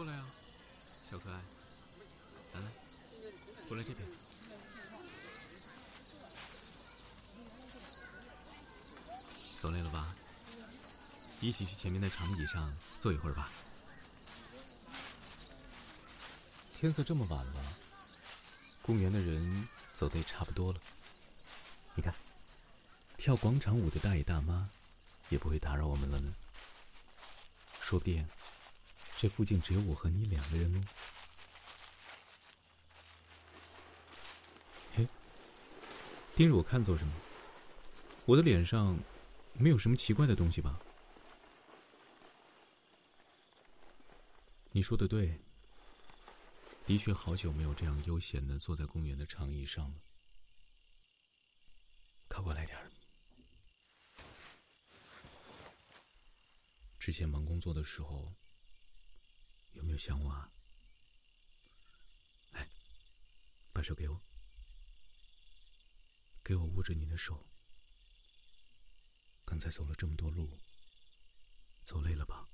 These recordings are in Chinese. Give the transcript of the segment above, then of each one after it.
过来呀，小可爱，来来，过来这边。走累了吧？一起去前面的长椅上坐一会儿吧。天色这么晚了，公园的人走的也差不多了。你看，跳广场舞的大爷大妈也不会打扰我们了呢。说不定，这附近只有我和你两个人哦。嘿，盯着我看做什么？我的脸上没有什么奇怪的东西吧？你说的对。的确，好久没有这样悠闲的坐在公园的长椅上了。靠过来点儿。之前忙工作的时候，想我啊？来，把手给我，给我握着你的手。刚才走了这么多路，走累了吧？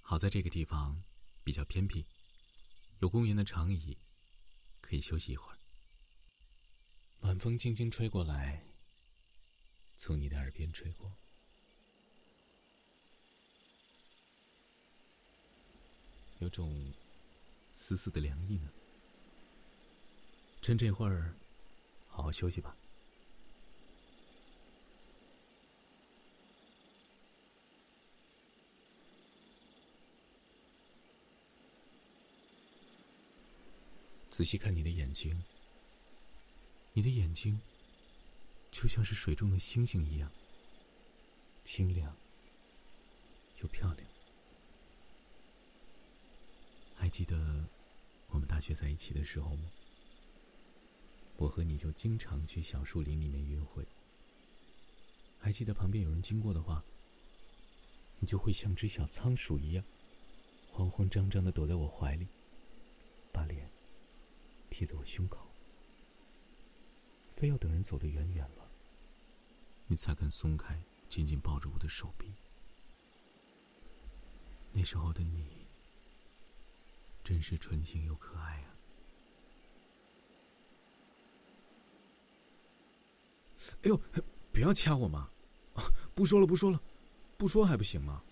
好在这个地方比较偏僻，有公园的长椅，可以休息一会儿。晚风轻轻吹过来，从你的耳边吹过，有种丝丝的凉意呢。趁这会儿，好好休息吧。仔细看你的眼睛，你的眼睛就像是水中的星星一样，清亮又漂亮。还记得我们大学在一起的时候吗？我和你就经常去小树林里面约会。还记得旁边有人经过的话，你就会像只小仓鼠一样，慌慌张张的躲在我怀里，把脸。贴在我胸口，非要等人走得远远了，你才肯松开，紧紧抱着我的手臂。那时候的你，真是纯情又可爱啊！哎呦，不要掐我嘛！不说了，不说了，不说还不行吗？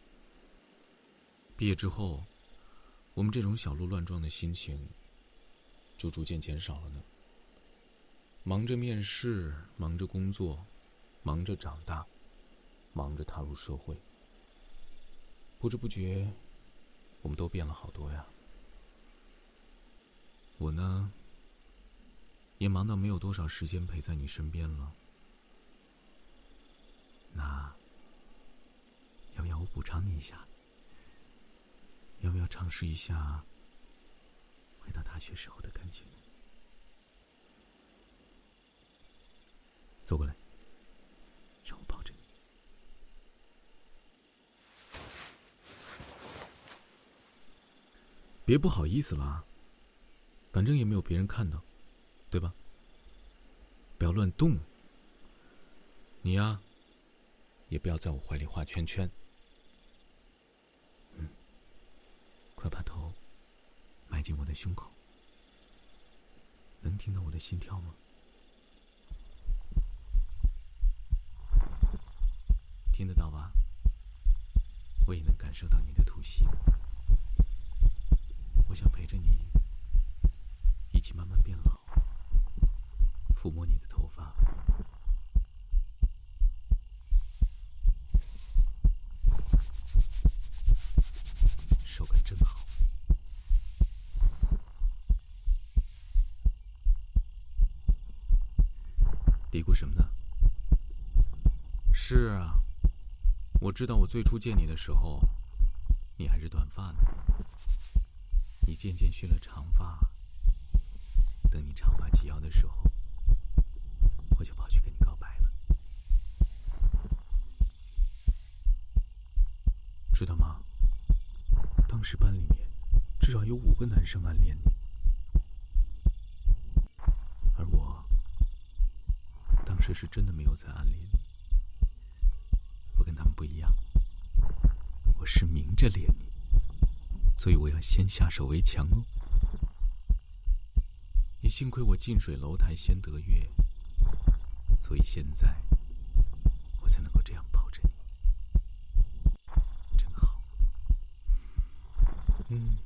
毕业之后，我们这种小鹿乱撞的心情。就逐渐减少了呢。忙着面试，忙着工作，忙着长大，忙着踏入社会。不知不觉，我们都变了好多呀。我呢，也忙到没有多少时间陪在你身边了。那，要不要我补偿你一下？要不要尝试一下？回到大学时候的感觉，走过来，让我抱着你。别不好意思了，反正也没有别人看到，对吧？不要乱动。你呀，也不要在我怀里画圈圈。嗯，快把头。埋进我的胸口，能听到我的心跳吗？听得到吧？我也能感受到你的吐息。我想陪着你，一起慢慢变老，抚摸你的头发。手感真好嘀咕什么呢？是啊，我知道，我最初见你的时候，你还是短发呢。你渐渐蓄了长发，等你长发及腰的时候，我就跑去跟你告白了。知道吗？当时班里面至少有五个男生暗恋你。而我当时是真的没有在暗恋你，我跟他们不一样，我是明着恋你，所以我要先下手为强哦。也幸亏我近水楼台先得月，所以现在我才能够这样抱着你，真好。嗯，